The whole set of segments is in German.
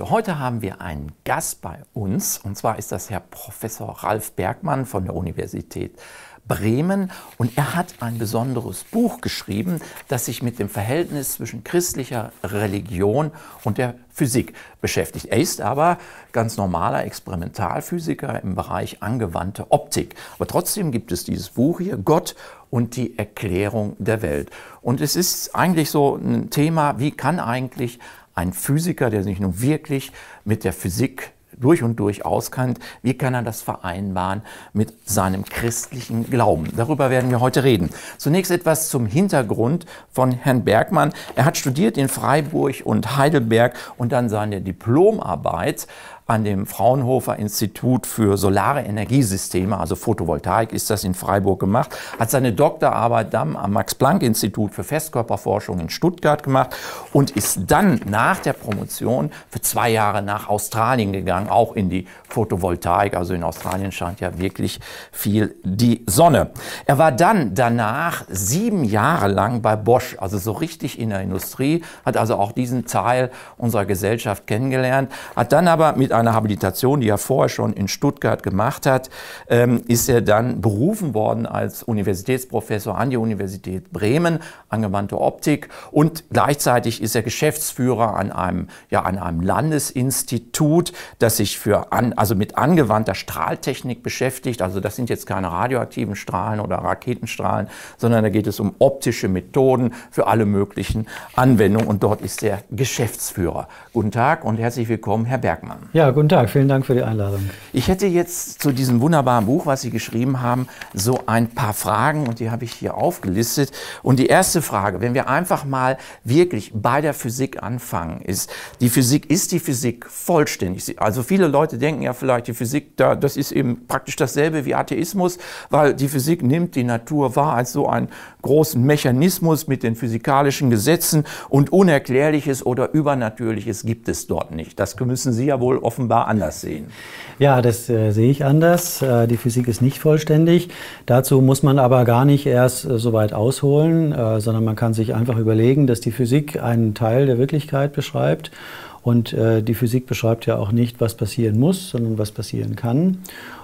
Heute haben wir einen Gast bei uns und zwar ist das Herr Professor Ralf Bergmann von der Universität Bremen und er hat ein besonderes Buch geschrieben, das sich mit dem Verhältnis zwischen christlicher Religion und der Physik beschäftigt. Er ist aber ganz normaler Experimentalphysiker im Bereich angewandte Optik. Aber trotzdem gibt es dieses Buch hier, Gott und die Erklärung der Welt. Und es ist eigentlich so ein Thema, wie kann eigentlich ein Physiker, der sich nun wirklich mit der Physik durch und durch auskennt, wie kann er das vereinbaren mit seinem christlichen Glauben? Darüber werden wir heute reden. Zunächst etwas zum Hintergrund von Herrn Bergmann. Er hat studiert in Freiburg und Heidelberg und dann seine Diplomarbeit an dem Fraunhofer Institut für Solare Energiesysteme, also Photovoltaik ist das in Freiburg gemacht, hat seine Doktorarbeit dann am Max-Planck-Institut für Festkörperforschung in Stuttgart gemacht und ist dann nach der Promotion für zwei Jahre nach Australien gegangen, auch in die Photovoltaik. Also in Australien scheint ja wirklich viel die Sonne. Er war dann danach sieben Jahre lang bei Bosch, also so richtig in der Industrie, hat also auch diesen Teil unserer Gesellschaft kennengelernt, hat dann aber mit einer Habilitation, die er vorher schon in Stuttgart gemacht hat, ähm, ist er dann berufen worden als Universitätsprofessor an die Universität Bremen, angewandte Optik und gleichzeitig ist er Geschäftsführer an einem, ja, an einem Landesinstitut, das sich für an, also mit angewandter Strahltechnik beschäftigt. Also das sind jetzt keine radioaktiven Strahlen oder Raketenstrahlen, sondern da geht es um optische Methoden für alle möglichen Anwendungen und dort ist er Geschäftsführer. Guten Tag und herzlich willkommen, Herr Bergmann. Ja, guten Tag. Vielen Dank für die Einladung. Ich hätte jetzt zu diesem wunderbaren Buch, was Sie geschrieben haben, so ein paar Fragen und die habe ich hier aufgelistet. Und die erste Frage, wenn wir einfach mal wirklich bei der Physik anfangen, ist, die Physik, ist die Physik vollständig? Also viele Leute denken ja vielleicht, die Physik, das ist eben praktisch dasselbe wie Atheismus, weil die Physik nimmt die Natur wahr als so einen großen Mechanismus mit den physikalischen Gesetzen und Unerklärliches oder Übernatürliches gibt es dort nicht. Das müssen Sie ja wohl offen offenbar anders sehen. Ja, das äh, sehe ich anders. Äh, die Physik ist nicht vollständig. Dazu muss man aber gar nicht erst äh, so weit ausholen, äh, sondern man kann sich einfach überlegen, dass die Physik einen Teil der Wirklichkeit beschreibt. Und äh, die Physik beschreibt ja auch nicht, was passieren muss, sondern was passieren kann.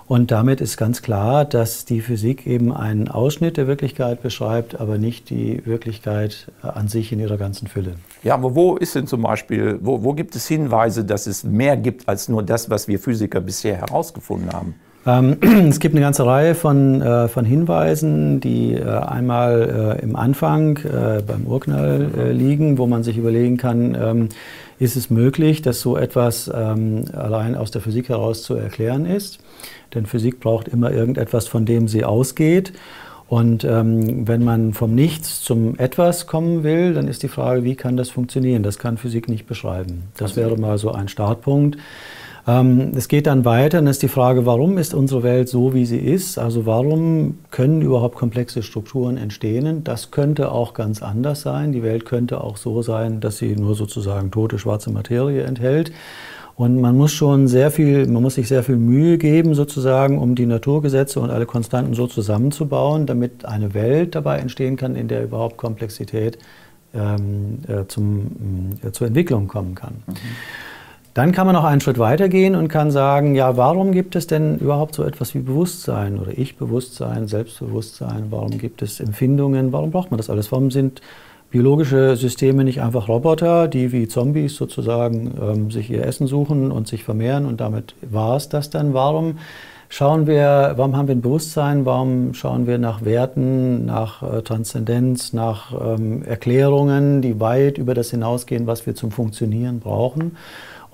Und damit ist ganz klar, dass die Physik eben einen Ausschnitt der Wirklichkeit beschreibt, aber nicht die Wirklichkeit an sich in ihrer ganzen Fülle. Ja, aber wo ist denn zum Beispiel, wo, wo gibt es Hinweise, dass es mehr gibt als nur das, was wir Physiker bisher herausgefunden haben? Ähm, es gibt eine ganze Reihe von, äh, von Hinweisen, die äh, einmal äh, im Anfang beim Urknall liegen, wo man sich überlegen kann, ähm, ist es möglich, dass so etwas ähm, allein aus der Physik heraus zu erklären ist. Denn Physik braucht immer irgendetwas, von dem sie ausgeht. Und ähm, wenn man vom Nichts zum Etwas kommen will, dann ist die Frage, wie kann das funktionieren? Das kann Physik nicht beschreiben. Das wäre mal so ein Startpunkt. Ähm, es geht dann weiter, dann ist die Frage, warum ist unsere Welt so, wie sie ist? Also warum können überhaupt komplexe Strukturen entstehen? Das könnte auch ganz anders sein. Die Welt könnte auch so sein, dass sie nur sozusagen tote schwarze Materie enthält. Und man muss schon sehr viel, man muss sich sehr viel Mühe geben, sozusagen, um die Naturgesetze und alle Konstanten so zusammenzubauen, damit eine Welt dabei entstehen kann, in der überhaupt Komplexität ähm, äh, zum, äh, zur Entwicklung kommen kann. Mhm. Dann kann man noch einen Schritt weitergehen und kann sagen, ja, warum gibt es denn überhaupt so etwas wie Bewusstsein oder Ich-Bewusstsein, Selbstbewusstsein? Warum gibt es Empfindungen? Warum braucht man das alles? Warum sind biologische Systeme nicht einfach Roboter, die wie Zombies sozusagen ähm, sich ihr Essen suchen und sich vermehren und damit war es das dann? Warum schauen wir, warum haben wir ein Bewusstsein? Warum schauen wir nach Werten, nach äh, Transzendenz, nach ähm, Erklärungen, die weit über das hinausgehen, was wir zum Funktionieren brauchen?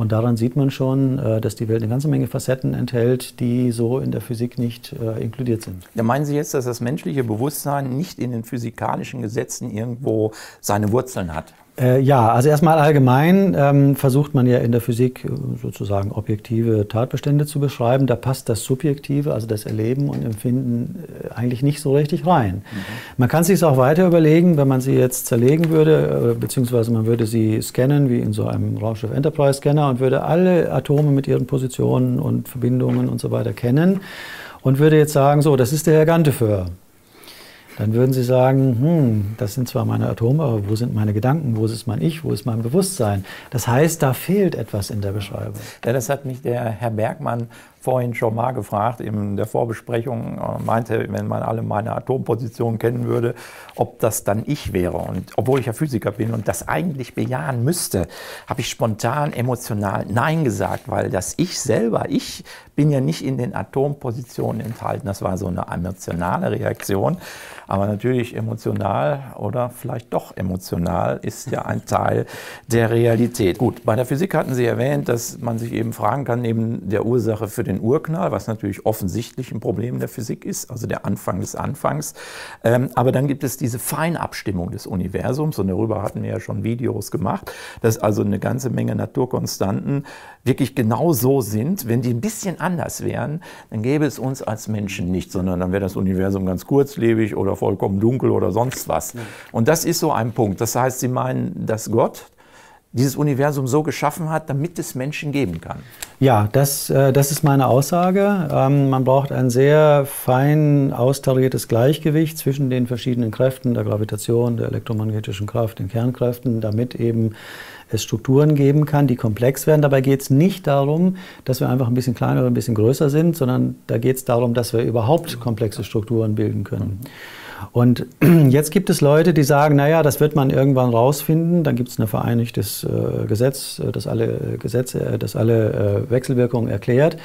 Und daran sieht man schon, äh, dass die Welt eine ganze Menge Facetten enthält, die so in der Physik nicht äh, inkludiert sind. Ja, meinen Sie jetzt, dass das menschliche Bewusstsein nicht in den physikalischen Gesetzen irgendwo seine Wurzeln hat? Äh, ja, also erstmal allgemein ähm, versucht man ja in der Physik äh, sozusagen objektive Tatbestände zu beschreiben. Da passt das Subjektive, also das Erleben und Empfinden, äh, eigentlich nicht so richtig rein. Mhm. Man kann sich es auch weiter überlegen, wenn man sie jetzt zerlegen würde, äh, beziehungsweise man würde sie scannen, wie in so einem Raumschiff Enterprise Scanner, und würde alle Atome mit ihren Positionen und Verbindungen und so weiter kennen und würde jetzt sagen, so, das ist der Herr Ganteföhr dann würden Sie sagen, hm, das sind zwar meine Atome, aber wo sind meine Gedanken, wo ist mein Ich, wo ist mein Bewusstsein? Das heißt, da fehlt etwas in der Beschreibung. Ja, das hat mich der Herr Bergmann vorhin schon mal gefragt, in der Vorbesprechung äh, meinte, wenn man alle meine Atompositionen kennen würde, ob das dann ich wäre. Und obwohl ich ja Physiker bin und das eigentlich bejahen müsste, habe ich spontan emotional Nein gesagt, weil das Ich selber, ich bin ja nicht in den Atompositionen enthalten. Das war so eine emotionale Reaktion. Aber natürlich emotional oder vielleicht doch emotional ist ja ein Teil der Realität. Gut, bei der Physik hatten Sie erwähnt, dass man sich eben fragen kann, neben der Ursache für den Urknall, was natürlich offensichtlich ein Problem der Physik ist, also der Anfang des Anfangs. Ähm, aber dann gibt es diese Feinabstimmung des Universums und darüber hatten wir ja schon Videos gemacht, dass also eine ganze Menge Naturkonstanten wirklich genau so sind. Wenn die ein bisschen anders wären, dann gäbe es uns als Menschen nicht, sondern dann wäre das Universum ganz kurzlebig oder vollkommen dunkel oder sonst was. Und das ist so ein Punkt. Das heißt, Sie meinen, dass Gott dieses Universum so geschaffen hat, damit es Menschen geben kann. Ja, das, äh, das ist meine Aussage. Ähm, man braucht ein sehr fein austariertes Gleichgewicht zwischen den verschiedenen Kräften der Gravitation, der elektromagnetischen Kraft, den Kernkräften, damit eben es Strukturen geben kann, die komplex werden. Dabei geht es nicht darum, dass wir einfach ein bisschen kleiner oder ein bisschen größer sind, sondern da geht es darum, dass wir überhaupt komplexe Strukturen bilden können. Und jetzt gibt es Leute, die sagen, naja, das wird man irgendwann rausfinden. Dann gibt es ein vereinigtes äh, Gesetz, äh, das alle Gesetze, äh, das alle Wechselwirkungen erklärt.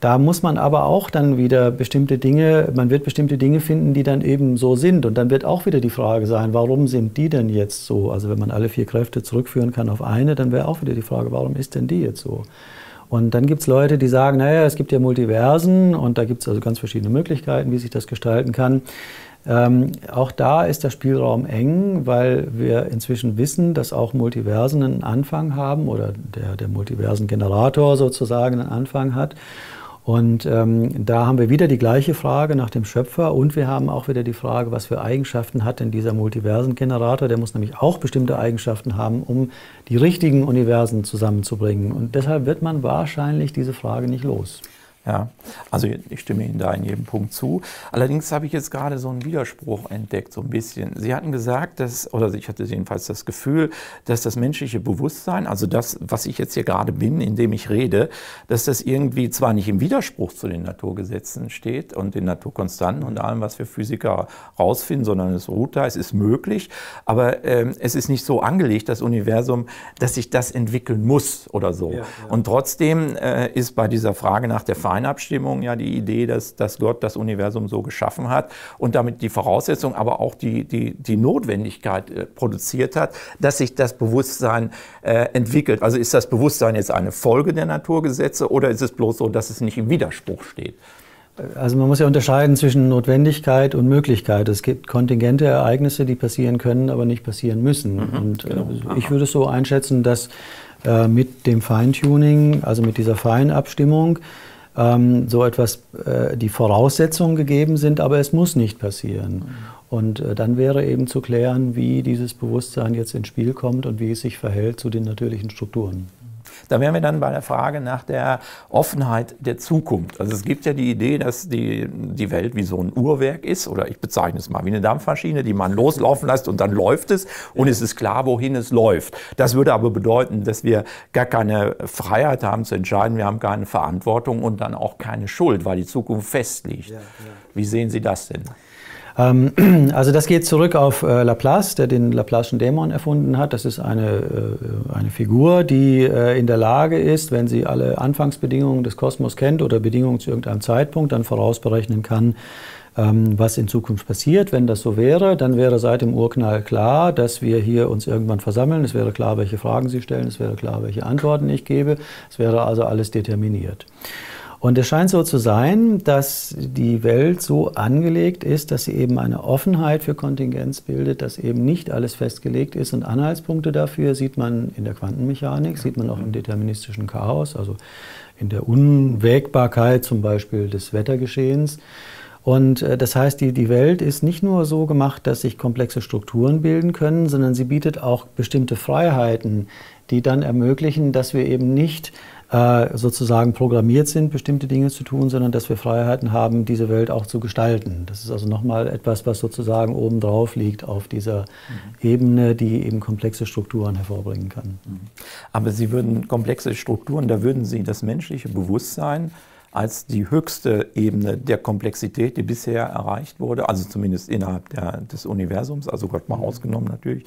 Da muss man aber auch dann wieder bestimmte Dinge, man wird bestimmte Dinge finden, die dann eben so sind. Und dann wird auch wieder die Frage sein, warum sind die denn jetzt so? Also wenn man alle vier Kräfte zurückführen kann auf eine, dann wäre auch wieder die Frage, warum ist denn die jetzt so? Und dann gibt es Leute, die sagen, naja, es gibt ja Multiversen und da gibt es also ganz verschiedene Möglichkeiten, wie sich das gestalten kann. Ähm, auch da ist der Spielraum eng, weil wir inzwischen wissen, dass auch Multiversen einen Anfang haben oder der, der Multiversen-Generator sozusagen einen Anfang hat. Und ähm, da haben wir wieder die gleiche Frage nach dem Schöpfer und wir haben auch wieder die Frage, was für Eigenschaften hat denn dieser Multiversen-Generator? Der muss nämlich auch bestimmte Eigenschaften haben, um die richtigen Universen zusammenzubringen. Und deshalb wird man wahrscheinlich diese Frage nicht los. Ja, also ich stimme Ihnen da in jedem Punkt zu. Allerdings habe ich jetzt gerade so einen Widerspruch entdeckt, so ein bisschen. Sie hatten gesagt, dass, oder ich hatte jedenfalls das Gefühl, dass das menschliche Bewusstsein, also das, was ich jetzt hier gerade bin, indem ich rede, dass das irgendwie zwar nicht im Widerspruch zu den Naturgesetzen steht und den Naturkonstanten und allem, was wir Physiker rausfinden, sondern es ruht da, es ist möglich, aber ähm, es ist nicht so angelegt, das Universum, dass sich das entwickeln muss oder so. Ja, ja. Und trotzdem äh, ist bei dieser Frage nach der Verantwortung Feinabstimmung ja die Idee, dass, dass Gott das Universum so geschaffen hat und damit die Voraussetzung, aber auch die, die, die Notwendigkeit äh, produziert hat, dass sich das Bewusstsein äh, entwickelt. Also ist das Bewusstsein jetzt eine Folge der Naturgesetze oder ist es bloß so, dass es nicht im Widerspruch steht? Also man muss ja unterscheiden zwischen Notwendigkeit und Möglichkeit. Es gibt kontingente Ereignisse, die passieren können, aber nicht passieren müssen. Mhm, und äh, genau. ich würde es so einschätzen, dass äh, mit dem Feintuning, also mit dieser Feinabstimmung, ähm, so etwas, äh, die Voraussetzungen gegeben sind, aber es muss nicht passieren. Mhm. Und äh, dann wäre eben zu klären, wie dieses Bewusstsein jetzt ins Spiel kommt und wie es sich verhält zu den natürlichen Strukturen. Da wären wir dann bei der Frage nach der Offenheit der Zukunft. Also es gibt ja die Idee, dass die, die Welt wie so ein Uhrwerk ist, oder ich bezeichne es mal wie eine Dampfmaschine, die man loslaufen lässt und dann läuft es und es ist klar, wohin es läuft. Das würde aber bedeuten, dass wir gar keine Freiheit haben zu entscheiden, wir haben keine Verantwortung und dann auch keine Schuld, weil die Zukunft festliegt. Ja, ja. Wie sehen Sie das denn? Ähm, also das geht zurück auf äh, Laplace, der den Laplace'schen Dämon erfunden hat. Das ist eine, äh, eine Figur, die äh, in der Lage ist, wenn sie alle Anfangsbedingungen des Kosmos kennt oder Bedingungen zu irgendeinem Zeitpunkt, dann vorausberechnen kann, ähm, was in Zukunft passiert. Wenn das so wäre, dann wäre seit dem Urknall klar, dass wir hier uns irgendwann versammeln. Es wäre klar, welche Fragen Sie stellen. Es wäre klar, welche Antworten ich gebe. Es wäre also alles determiniert. Und es scheint so zu sein, dass die Welt so angelegt ist, dass sie eben eine Offenheit für Kontingenz bildet, dass eben nicht alles festgelegt ist. Und Anhaltspunkte dafür sieht man in der Quantenmechanik, sieht man auch im deterministischen Chaos, also in der Unwägbarkeit zum Beispiel des Wettergeschehens. Und äh, das heißt, die, die Welt ist nicht nur so gemacht, dass sich komplexe Strukturen bilden können, sondern sie bietet auch bestimmte Freiheiten, die dann ermöglichen, dass wir eben nicht äh, sozusagen programmiert sind, bestimmte Dinge zu tun, sondern dass wir Freiheiten haben, diese Welt auch zu gestalten. Das ist also nochmal etwas, was sozusagen obendrauf liegt auf dieser mhm. Ebene, die eben komplexe Strukturen hervorbringen kann. Mhm. Aber Sie würden komplexe Strukturen, da würden Sie das menschliche Bewusstsein als die höchste Ebene der Komplexität, die bisher erreicht wurde, also zumindest innerhalb der, des Universums, also Gott mal ausgenommen natürlich,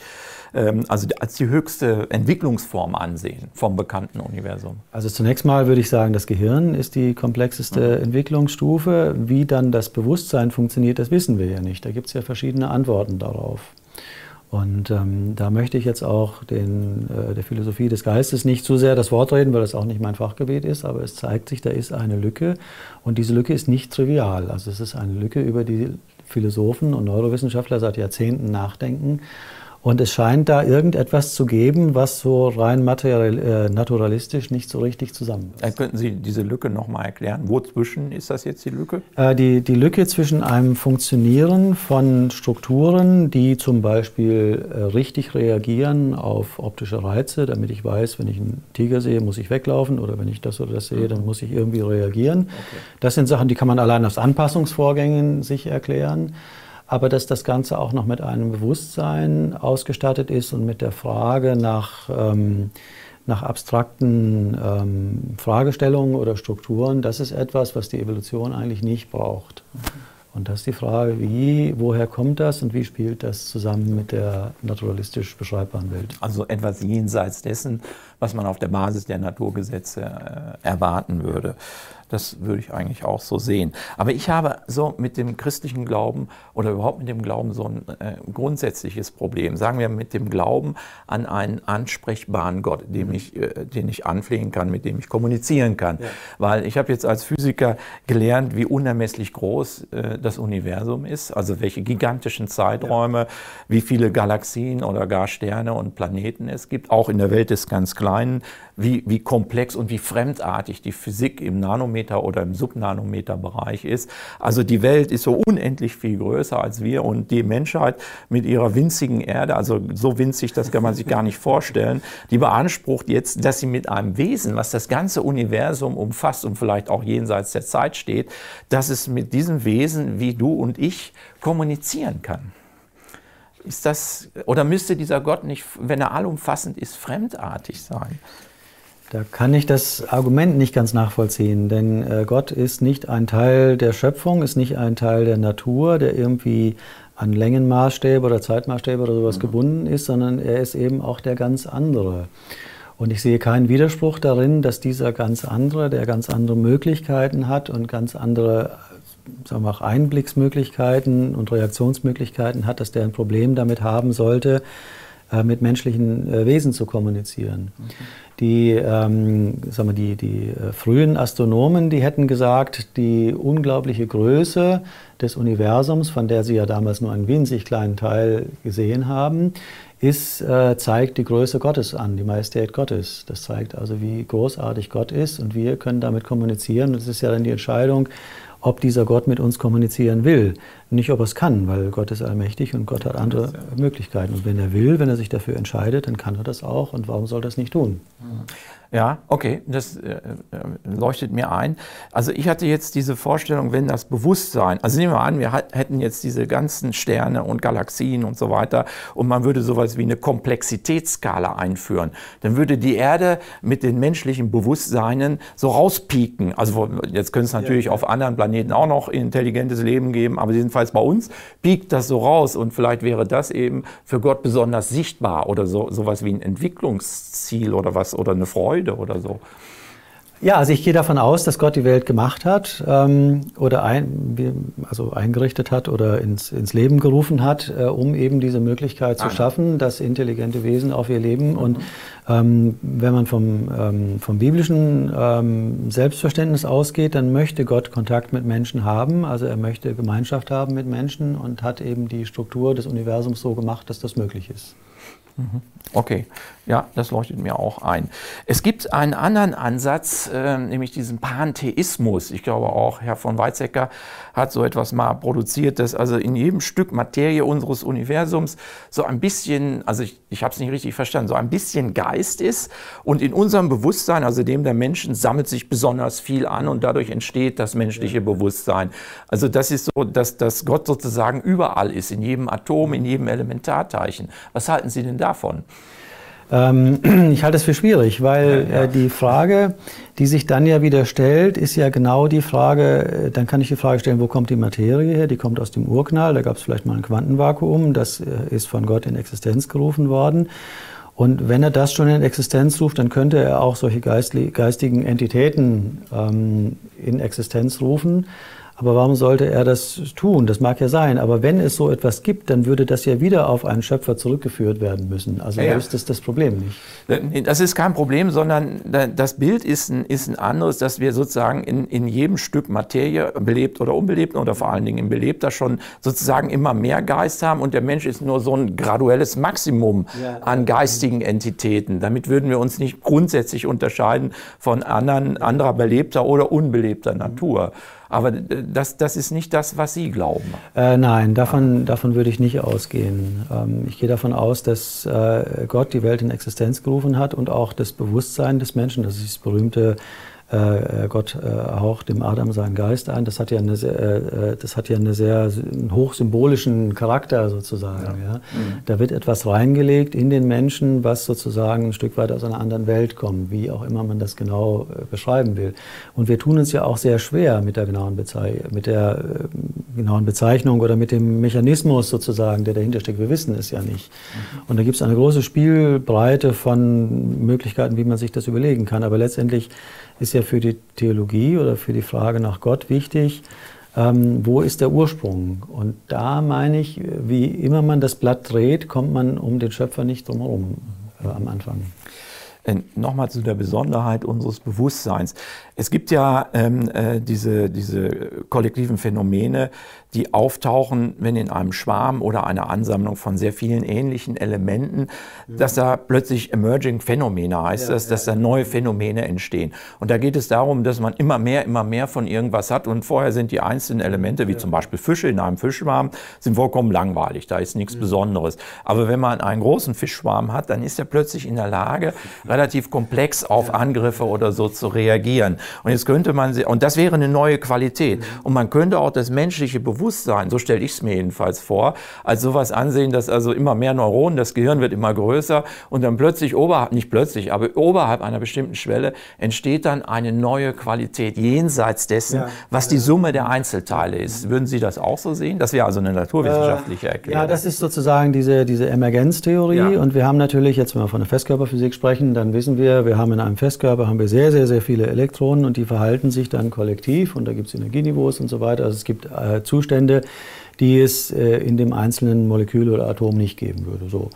ähm, also als die höchste Entwicklungsform ansehen vom bekannten Universum? Also zunächst mal würde ich sagen, das Gehirn ist die komplexeste mhm. Entwicklungsstufe. Wie dann das Bewusstsein funktioniert, das wissen wir ja nicht. Da gibt es ja verschiedene Antworten darauf. Und ähm, da möchte ich jetzt auch den, äh, der Philosophie des Geistes nicht zu sehr das Wort reden, weil das auch nicht mein Fachgebiet ist, aber es zeigt sich, da ist eine Lücke und diese Lücke ist nicht trivial. Also es ist eine Lücke, über die Philosophen und Neurowissenschaftler seit Jahrzehnten nachdenken und es scheint da irgendetwas zu geben, was so rein materiell, äh, naturalistisch nicht so richtig zusammenpasst. Dann könnten Sie diese Lücke nochmal erklären? Wozwischen ist das jetzt die Lücke? Äh, die, die Lücke zwischen einem Funktionieren von Strukturen, die zum Beispiel äh, richtig reagieren auf optische Reize, damit ich weiß, wenn ich einen Tiger sehe, muss ich weglaufen oder wenn ich das oder das sehe, dann muss ich irgendwie reagieren. Okay. Das sind Sachen, die kann man allein aus Anpassungsvorgängen sich erklären aber dass das Ganze auch noch mit einem Bewusstsein ausgestattet ist und mit der Frage nach, ähm, nach abstrakten ähm, Fragestellungen oder Strukturen, das ist etwas, was die Evolution eigentlich nicht braucht. Und das ist die Frage, wie, woher kommt das und wie spielt das zusammen mit der naturalistisch beschreibbaren Welt? Also etwas jenseits dessen, was man auf der Basis der Naturgesetze äh, erwarten würde. Das würde ich eigentlich auch so sehen. Aber ich habe so mit dem christlichen Glauben oder überhaupt mit dem Glauben so ein äh, grundsätzliches Problem. Sagen wir mit dem Glauben an einen ansprechbaren Gott, dem ich, äh, den ich anflehen kann, mit dem ich kommunizieren kann. Ja. Weil ich habe jetzt als Physiker gelernt, wie unermesslich groß äh, das Universum ist, also welche gigantischen Zeiträume, ja. wie viele Galaxien oder gar Sterne und Planeten es gibt, auch in der Welt des ganz Kleinen, wie, wie komplex und wie fremdartig die Physik im Nanometer- oder im Subnanometerbereich ist. Also die Welt ist so unendlich viel größer als wir und die Menschheit mit ihrer winzigen Erde, also so winzig, das kann man sich gar nicht vorstellen, die beansprucht jetzt, dass sie mit einem Wesen, was das ganze Universum umfasst und vielleicht auch jenseits der Zeit steht, dass es mit diesem Wesen wie du und ich kommunizieren kann. Ist das, oder müsste dieser Gott nicht, wenn er allumfassend ist, fremdartig sein? Da kann ich das Argument nicht ganz nachvollziehen, denn äh, Gott ist nicht ein Teil der Schöpfung, ist nicht ein Teil der Natur, der irgendwie an Längenmaßstäbe oder Zeitmaßstäbe oder sowas mhm. gebunden ist, sondern er ist eben auch der ganz andere. Und ich sehe keinen Widerspruch darin, dass dieser ganz andere, der ganz andere Möglichkeiten hat und ganz andere sagen wir auch Einblicksmöglichkeiten und Reaktionsmöglichkeiten hat, dass der ein Problem damit haben sollte, äh, mit menschlichen äh, Wesen zu kommunizieren. Okay. Die, ähm, sagen wir, die, die äh, frühen Astronomen, die hätten gesagt, die unglaubliche Größe des Universums, von der sie ja damals nur einen winzig kleinen Teil gesehen haben, ist, äh, zeigt die Größe Gottes an, die Majestät Gottes. Das zeigt also, wie großartig Gott ist und wir können damit kommunizieren. Und es ist ja dann die Entscheidung, ob dieser Gott mit uns kommunizieren will. Nicht, ob er es kann, weil Gott ist allmächtig und Gott hat andere Möglichkeiten. Und wenn er will, wenn er sich dafür entscheidet, dann kann er das auch. Und warum soll er das nicht tun? Ja, okay, das äh, äh, leuchtet mir ein. Also ich hatte jetzt diese Vorstellung, wenn das Bewusstsein, also nehmen wir an, wir hätten jetzt diese ganzen Sterne und Galaxien und so weiter und man würde sowas wie eine Komplexitätsskala einführen, dann würde die Erde mit den menschlichen Bewusstseinen so rauspieken. Also jetzt könnte es natürlich ja, auf anderen Planeten auch noch intelligentes Leben geben, aber jedenfalls bei uns piekt das so raus und vielleicht wäre das eben für Gott besonders sichtbar oder so sowas wie ein Entwicklungsziel oder was oder eine Freude oder so. Ja, also ich gehe davon aus, dass Gott die Welt gemacht hat ähm, oder ein, also eingerichtet hat oder ins, ins Leben gerufen hat, äh, um eben diese Möglichkeit zu ah. schaffen, dass intelligente Wesen auf ihr leben. Mhm. Und ähm, wenn man vom, ähm, vom biblischen ähm, Selbstverständnis ausgeht, dann möchte Gott Kontakt mit Menschen haben. Also er möchte Gemeinschaft haben mit Menschen und hat eben die Struktur des Universums so gemacht, dass das möglich ist. Mhm. Okay, ja, das leuchtet mir auch ein. Es gibt einen anderen Ansatz, äh, nämlich diesen Pantheismus. Ich glaube auch, Herr von Weizsäcker hat so etwas mal produziert, dass also in jedem Stück Materie unseres Universums so ein bisschen, also ich, ich habe es nicht richtig verstanden, so ein bisschen Geist ist und in unserem Bewusstsein, also dem der Menschen, sammelt sich besonders viel an und dadurch entsteht das menschliche Bewusstsein. Also das ist so, dass, dass Gott sozusagen überall ist, in jedem Atom, in jedem Elementarteilchen. Was halten Sie denn davon? Ähm, ich halte es für schwierig, weil ja, ja. Äh, die Frage, die sich dann ja wieder stellt, ist ja genau die Frage, äh, dann kann ich die Frage stellen, wo kommt die Materie her? Die kommt aus dem Urknall, da gab es vielleicht mal ein Quantenvakuum, das äh, ist von Gott in Existenz gerufen worden. Und wenn er das schon in Existenz ruft, dann könnte er auch solche geistigen Entitäten ähm, in Existenz rufen. Aber warum sollte er das tun? Das mag ja sein. Aber wenn es so etwas gibt, dann würde das ja wieder auf einen Schöpfer zurückgeführt werden müssen. Also ja, ist das das Problem nicht. Das ist kein Problem, sondern das Bild ist ein, ist ein anderes, dass wir sozusagen in, in jedem Stück Materie, belebt oder unbelebt oder vor allen Dingen im Belebter schon sozusagen immer mehr Geist haben und der Mensch ist nur so ein graduelles Maximum ja. an geistigen Entitäten. Damit würden wir uns nicht grundsätzlich unterscheiden von anderen, anderer belebter oder unbelebter Natur. Aber das, das ist nicht das, was Sie glauben. Äh, nein, davon, davon würde ich nicht ausgehen. Ähm, ich gehe davon aus, dass äh, Gott die Welt in Existenz gerufen hat und auch das Bewusstsein des Menschen, das ist das berühmte äh, Gott äh, haucht dem Adam seinen Geist ein. Das hat ja eine sehr, äh, das hat ja eine sehr einen hochsymbolischen Charakter sozusagen. Ja. ja. Mhm. Da wird etwas reingelegt in den Menschen, was sozusagen ein Stück weit aus einer anderen Welt kommt, wie auch immer man das genau äh, beschreiben will. Und wir tun uns ja auch sehr schwer mit der genauen, Bezei mit der äh, genauen Bezeichnung oder mit dem Mechanismus sozusagen, der dahinter steckt. Wir wissen es ja nicht. Mhm. Und da gibt es eine große Spielbreite von Möglichkeiten, wie man sich das überlegen kann. Aber letztendlich ist ja für die Theologie oder für die Frage nach Gott wichtig, ähm, wo ist der Ursprung? Und da meine ich, wie immer man das Blatt dreht, kommt man um den Schöpfer nicht drumherum äh, am Anfang. Äh, nochmal zu der Besonderheit unseres Bewusstseins. Es gibt ja ähm, äh, diese, diese kollektiven Phänomene, die auftauchen, wenn in einem Schwarm oder einer Ansammlung von sehr vielen ähnlichen Elementen, dass da plötzlich Emerging Phänomene heißt, ja, dass, dass da neue Phänomene entstehen. Und da geht es darum, dass man immer mehr, immer mehr von irgendwas hat. Und vorher sind die einzelnen Elemente, wie zum Beispiel Fische in einem Fischschwarm, sind vollkommen langweilig, da ist nichts Besonderes. Aber wenn man einen großen Fischschwarm hat, dann ist er plötzlich in der Lage, relativ komplex auf Angriffe oder so zu reagieren. Und jetzt könnte man, und das wäre eine neue Qualität. Und man könnte auch das menschliche Bewusstsein, so stelle ich es mir jedenfalls vor, als sowas ansehen, dass also immer mehr Neuronen, das Gehirn wird immer größer und dann plötzlich oberhalb, nicht plötzlich, aber oberhalb einer bestimmten Schwelle entsteht dann eine neue Qualität jenseits dessen, ja. was die Summe der Einzelteile ist. Würden Sie das auch so sehen? Das wäre also eine naturwissenschaftliche äh, Erklärung. Ja, das ist sozusagen diese, diese Emergenztheorie ja. und wir haben natürlich, jetzt wenn wir von der Festkörperphysik sprechen, dann wissen wir, wir haben in einem Festkörper haben wir sehr, sehr, sehr viele Elektronen und die verhalten sich dann kollektiv und da gibt es Energieniveaus und so weiter. Also es gibt äh, Zustände, die es äh, in dem einzelnen Molekül oder Atom nicht geben würde. So.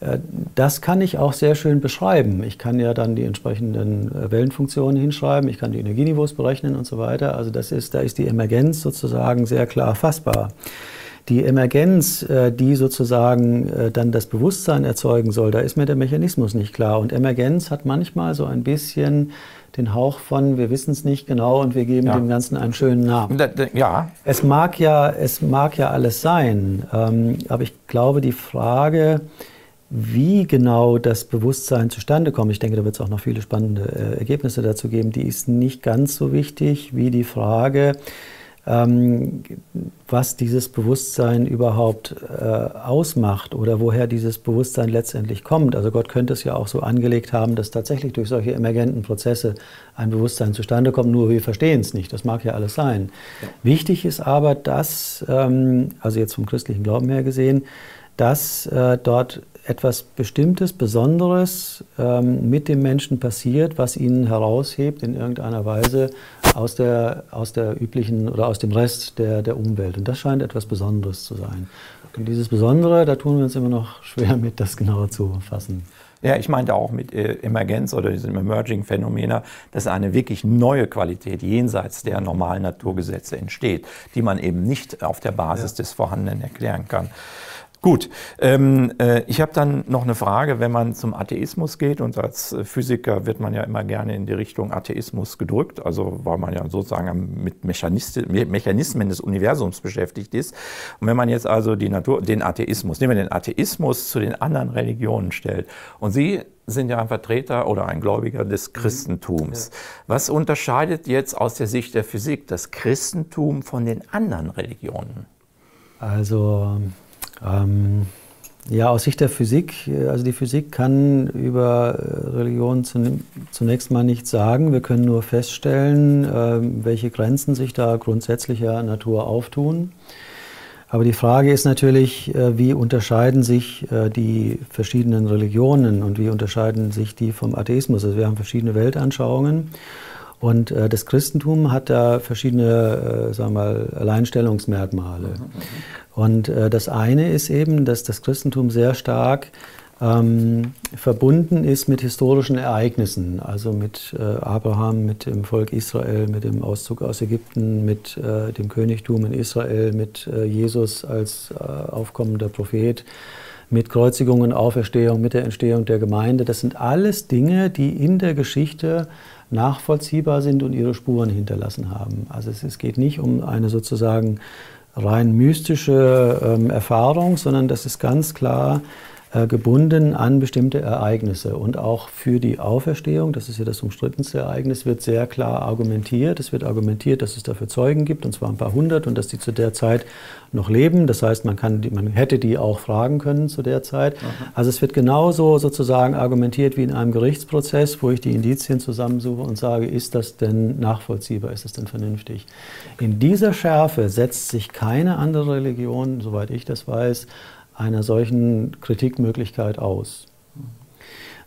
Äh, das kann ich auch sehr schön beschreiben. Ich kann ja dann die entsprechenden äh, Wellenfunktionen hinschreiben, ich kann die Energieniveaus berechnen und so weiter. Also das ist, da ist die Emergenz sozusagen sehr klar fassbar. Die Emergenz, äh, die sozusagen dann das Bewusstsein erzeugen soll, da ist mir der Mechanismus nicht klar. Und Emergenz hat manchmal so ein bisschen den Hauch von, wir wissen es nicht genau und wir geben ja. dem Ganzen einen schönen Namen. Ja. Es mag ja, es mag ja alles sein, ähm, aber ich glaube, die Frage, wie genau das Bewusstsein zustande kommt, ich denke, da wird es auch noch viele spannende äh, Ergebnisse dazu geben, die ist nicht ganz so wichtig wie die Frage, ähm, was dieses Bewusstsein überhaupt äh, ausmacht oder woher dieses Bewusstsein letztendlich kommt. Also Gott könnte es ja auch so angelegt haben, dass tatsächlich durch solche emergenten Prozesse ein Bewusstsein zustande kommt, nur wir verstehen es nicht. Das mag ja alles sein. Ja. Wichtig ist aber, dass, ähm, also jetzt vom christlichen Glauben her gesehen, dass äh, dort etwas Bestimmtes, Besonderes ähm, mit dem Menschen passiert, was ihn heraushebt in irgendeiner Weise aus der, aus der üblichen oder aus dem Rest der, der Umwelt. Und das scheint etwas Besonderes zu sein. Und dieses Besondere, da tun wir uns immer noch schwer mit, das genauer zu fassen. Ja, ich meinte auch mit äh, Emergenz oder diesem Emerging Phänomena, dass eine wirklich neue Qualität jenseits der normalen Naturgesetze entsteht, die man eben nicht auf der Basis ja. des Vorhandenen erklären kann. Gut, ähm, äh, ich habe dann noch eine Frage, wenn man zum Atheismus geht und als Physiker wird man ja immer gerne in die Richtung Atheismus gedrückt, also weil man ja sozusagen mit Mechanismen des Universums beschäftigt ist. Und wenn man jetzt also die Natur, den Atheismus, nehmen wir den Atheismus zu den anderen Religionen stellt und Sie sind ja ein Vertreter oder ein Gläubiger des mhm. Christentums. Ja. Was unterscheidet jetzt aus der Sicht der Physik das Christentum von den anderen Religionen? Also ähm, ja, aus Sicht der Physik, also die Physik kann über äh, Religion zunächst mal nichts sagen. Wir können nur feststellen, ähm, welche Grenzen sich da grundsätzlicher Natur auftun. Aber die Frage ist natürlich, äh, wie unterscheiden sich äh, die verschiedenen Religionen und wie unterscheiden sich die vom Atheismus? Also wir haben verschiedene Weltanschauungen. Und äh, das Christentum hat da verschiedene, äh, sagen wir mal, Alleinstellungsmerkmale. Mhm. Und äh, das eine ist eben, dass das Christentum sehr stark ähm, verbunden ist mit historischen Ereignissen, also mit äh, Abraham, mit dem Volk Israel, mit dem Auszug aus Ägypten, mit äh, dem Königtum in Israel, mit äh, Jesus als aufkommender Prophet, mit Kreuzigung und Auferstehung, mit der Entstehung der Gemeinde. Das sind alles Dinge, die in der Geschichte nachvollziehbar sind und ihre Spuren hinterlassen haben. Also es, es geht nicht um eine sozusagen rein mystische ähm, Erfahrung, sondern das ist ganz klar gebunden an bestimmte Ereignisse. Und auch für die Auferstehung, das ist ja das umstrittenste Ereignis, wird sehr klar argumentiert. Es wird argumentiert, dass es dafür Zeugen gibt, und zwar ein paar hundert, und dass die zu der Zeit noch leben. Das heißt, man, kann die, man hätte die auch fragen können zu der Zeit. Aha. Also es wird genauso sozusagen argumentiert wie in einem Gerichtsprozess, wo ich die Indizien zusammensuche und sage, ist das denn nachvollziehbar, ist das denn vernünftig? In dieser Schärfe setzt sich keine andere Religion, soweit ich das weiß, einer solchen Kritikmöglichkeit aus.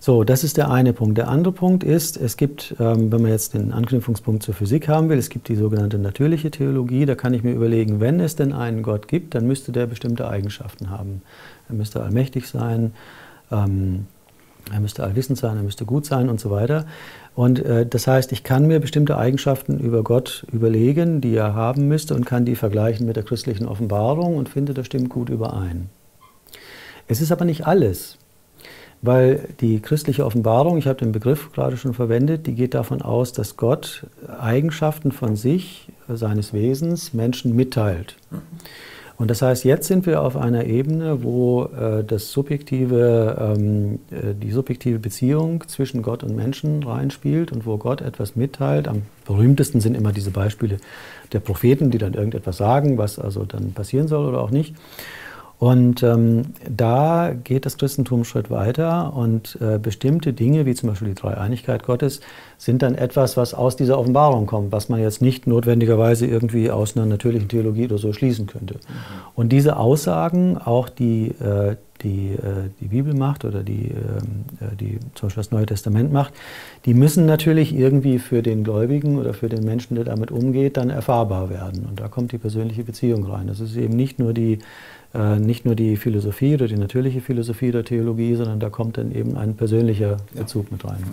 So, das ist der eine Punkt. Der andere Punkt ist, es gibt, ähm, wenn man jetzt den Anknüpfungspunkt zur Physik haben will, es gibt die sogenannte natürliche Theologie. Da kann ich mir überlegen, wenn es denn einen Gott gibt, dann müsste der bestimmte Eigenschaften haben. Er müsste allmächtig sein, ähm, er müsste allwissend sein, er müsste gut sein und so weiter. Und äh, das heißt, ich kann mir bestimmte Eigenschaften über Gott überlegen, die er haben müsste und kann die vergleichen mit der christlichen Offenbarung und finde, das stimmt gut überein. Es ist aber nicht alles, weil die christliche Offenbarung, ich habe den Begriff gerade schon verwendet, die geht davon aus, dass Gott Eigenschaften von sich, seines Wesens, Menschen mitteilt. Und das heißt, jetzt sind wir auf einer Ebene, wo äh, das subjektive, ähm, äh, die subjektive Beziehung zwischen Gott und Menschen reinspielt und wo Gott etwas mitteilt. Am berühmtesten sind immer diese Beispiele der Propheten, die dann irgendetwas sagen, was also dann passieren soll oder auch nicht. Und ähm, da geht das Christentum einen Schritt weiter und äh, bestimmte Dinge, wie zum Beispiel die Dreieinigkeit Gottes, sind dann etwas, was aus dieser Offenbarung kommt, was man jetzt nicht notwendigerweise irgendwie aus einer natürlichen Theologie oder so schließen könnte. Mhm. Und diese Aussagen, auch die, äh, die äh, die Bibel macht oder die, ähm, äh, die zum Beispiel das Neue Testament macht, die müssen natürlich irgendwie für den Gläubigen oder für den Menschen, der damit umgeht, dann erfahrbar werden. Und da kommt die persönliche Beziehung rein. Das ist eben nicht nur die nicht nur die Philosophie oder die natürliche Philosophie der Theologie, sondern da kommt dann eben ein persönlicher Bezug mit rein.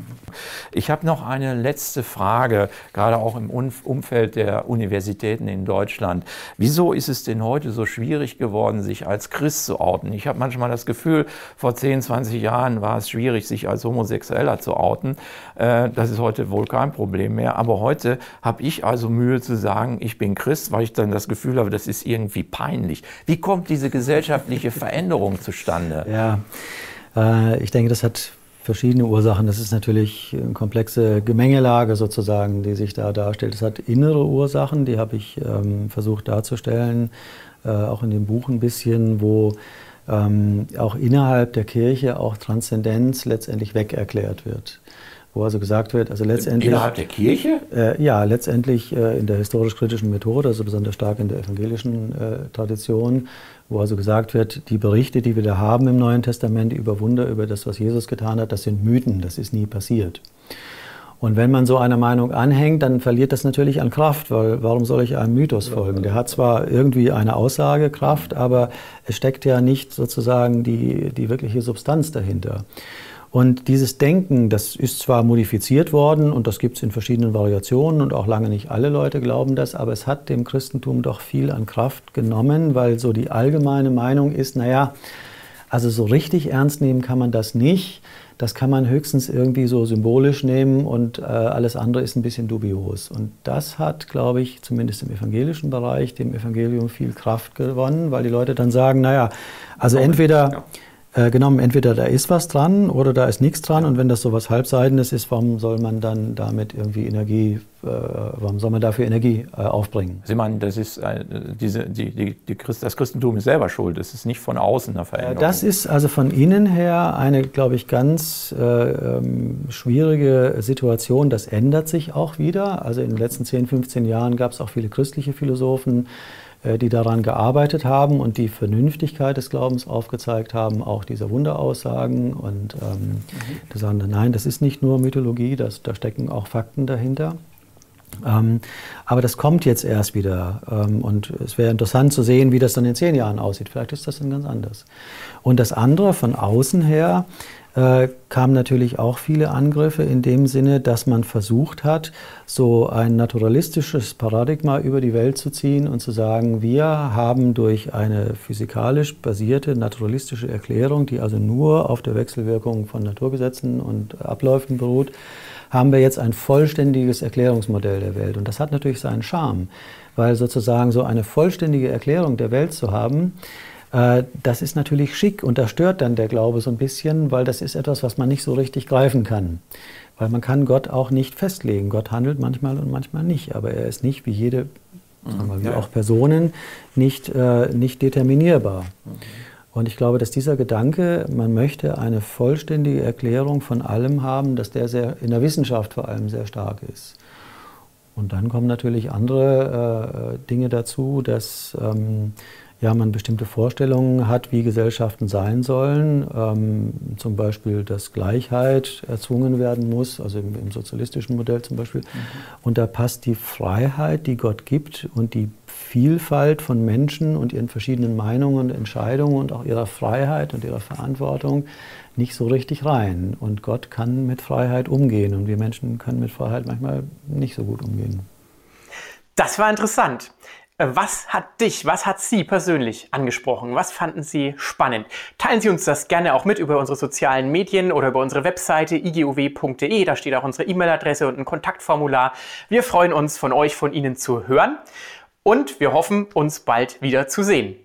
Ich habe noch eine letzte Frage, gerade auch im Umfeld der Universitäten in Deutschland. Wieso ist es denn heute so schwierig geworden, sich als Christ zu outen? Ich habe manchmal das Gefühl, vor 10, 20 Jahren war es schwierig, sich als Homosexueller zu outen. Äh, das ist heute wohl kein Problem mehr. Aber heute habe ich also Mühe zu sagen, ich bin Christ, weil ich dann das Gefühl habe, das ist irgendwie peinlich. Wie kommt diese gesellschaftliche Veränderung zustande? Ja, äh, ich denke, das hat verschiedene Ursachen. Das ist natürlich eine komplexe Gemengelage sozusagen, die sich da darstellt. Es hat innere Ursachen, die habe ich ähm, versucht darzustellen, äh, auch in dem Buch ein bisschen, wo ähm, auch innerhalb der Kirche auch Transzendenz letztendlich weg erklärt wird. Wo also gesagt wird, also letztendlich... Innerhalb der Kirche? Äh, ja, letztendlich äh, in der historisch-kritischen Methode, also besonders stark in der evangelischen äh, Tradition, wo also gesagt wird, die Berichte, die wir da haben im Neuen Testament über Wunder, über das, was Jesus getan hat, das sind Mythen, das ist nie passiert. Und wenn man so einer Meinung anhängt, dann verliert das natürlich an Kraft, weil warum soll ich einem Mythos folgen? Der hat zwar irgendwie eine Aussagekraft, aber es steckt ja nicht sozusagen die, die wirkliche Substanz dahinter. Und dieses Denken, das ist zwar modifiziert worden und das gibt es in verschiedenen Variationen und auch lange nicht alle Leute glauben das, aber es hat dem Christentum doch viel an Kraft genommen, weil so die allgemeine Meinung ist, naja, also so richtig ernst nehmen kann man das nicht. Das kann man höchstens irgendwie so symbolisch nehmen und äh, alles andere ist ein bisschen dubios. Und das hat, glaube ich, zumindest im evangelischen Bereich, dem Evangelium viel Kraft gewonnen, weil die Leute dann sagen, naja, also entweder äh, genommen, entweder da ist was dran oder da ist nichts dran. Und wenn das so was Halbseidenes ist, warum soll man dann damit irgendwie Energie, äh, warum soll man dafür Energie äh, aufbringen? Sie meinen, das ist äh, diese, die, die, die Christ, das Christentum ist selber schuld. Es ist nicht von außen eine Veränderung. Das ist also von innen her eine, glaube ich, ganz äh, ähm, schwierige Situation. Das ändert sich auch wieder. Also in den letzten 10, 15 Jahren gab es auch viele christliche Philosophen, äh, die daran gearbeitet haben und die Vernünftigkeit des Glaubens aufgezeigt haben, auch diese Wunderaussagen und ähm, mhm. sagen, nein, das ist nicht nur Mythologie, das, da stecken auch Fakten dahinter. Ähm, aber das kommt jetzt erst wieder ähm, und es wäre interessant zu sehen, wie das dann in zehn Jahren aussieht. Vielleicht ist das dann ganz anders. Und das andere von außen her, äh, kamen natürlich auch viele Angriffe in dem Sinne, dass man versucht hat, so ein naturalistisches Paradigma über die Welt zu ziehen und zu sagen, wir haben durch eine physikalisch basierte naturalistische Erklärung, die also nur auf der Wechselwirkung von Naturgesetzen und Abläufen beruht, haben wir jetzt ein vollständiges Erklärungsmodell der Welt. Und das hat natürlich seinen Charme, weil sozusagen so eine vollständige Erklärung der Welt zu haben, das ist natürlich schick und da stört dann der Glaube so ein bisschen, weil das ist etwas, was man nicht so richtig greifen kann. Weil man kann Gott auch nicht festlegen. Gott handelt manchmal und manchmal nicht, aber er ist nicht wie jede, sagen wir, wie ja. auch Personen, nicht, äh, nicht determinierbar. Mhm. Und ich glaube, dass dieser Gedanke, man möchte eine vollständige Erklärung von allem haben, dass der sehr, in der Wissenschaft vor allem sehr stark ist. Und dann kommen natürlich andere äh, Dinge dazu, dass ähm, ja, man bestimmte Vorstellungen hat, wie Gesellschaften sein sollen. Ähm, zum Beispiel, dass Gleichheit erzwungen werden muss, also im, im sozialistischen Modell zum Beispiel. Mhm. Und da passt die Freiheit, die Gott gibt und die Vielfalt von Menschen und ihren verschiedenen Meinungen und Entscheidungen und auch ihrer Freiheit und ihrer Verantwortung nicht so richtig rein. Und Gott kann mit Freiheit umgehen und wir Menschen können mit Freiheit manchmal nicht so gut umgehen. Das war interessant. Äh, was hat dich, was hat Sie persönlich angesprochen? Was fanden Sie spannend? Teilen Sie uns das gerne auch mit über unsere sozialen Medien oder über unsere Webseite iguw.de. Da steht auch unsere E-Mail-Adresse und ein Kontaktformular. Wir freuen uns, von euch, von Ihnen zu hören und wir hoffen, uns bald wieder zu sehen.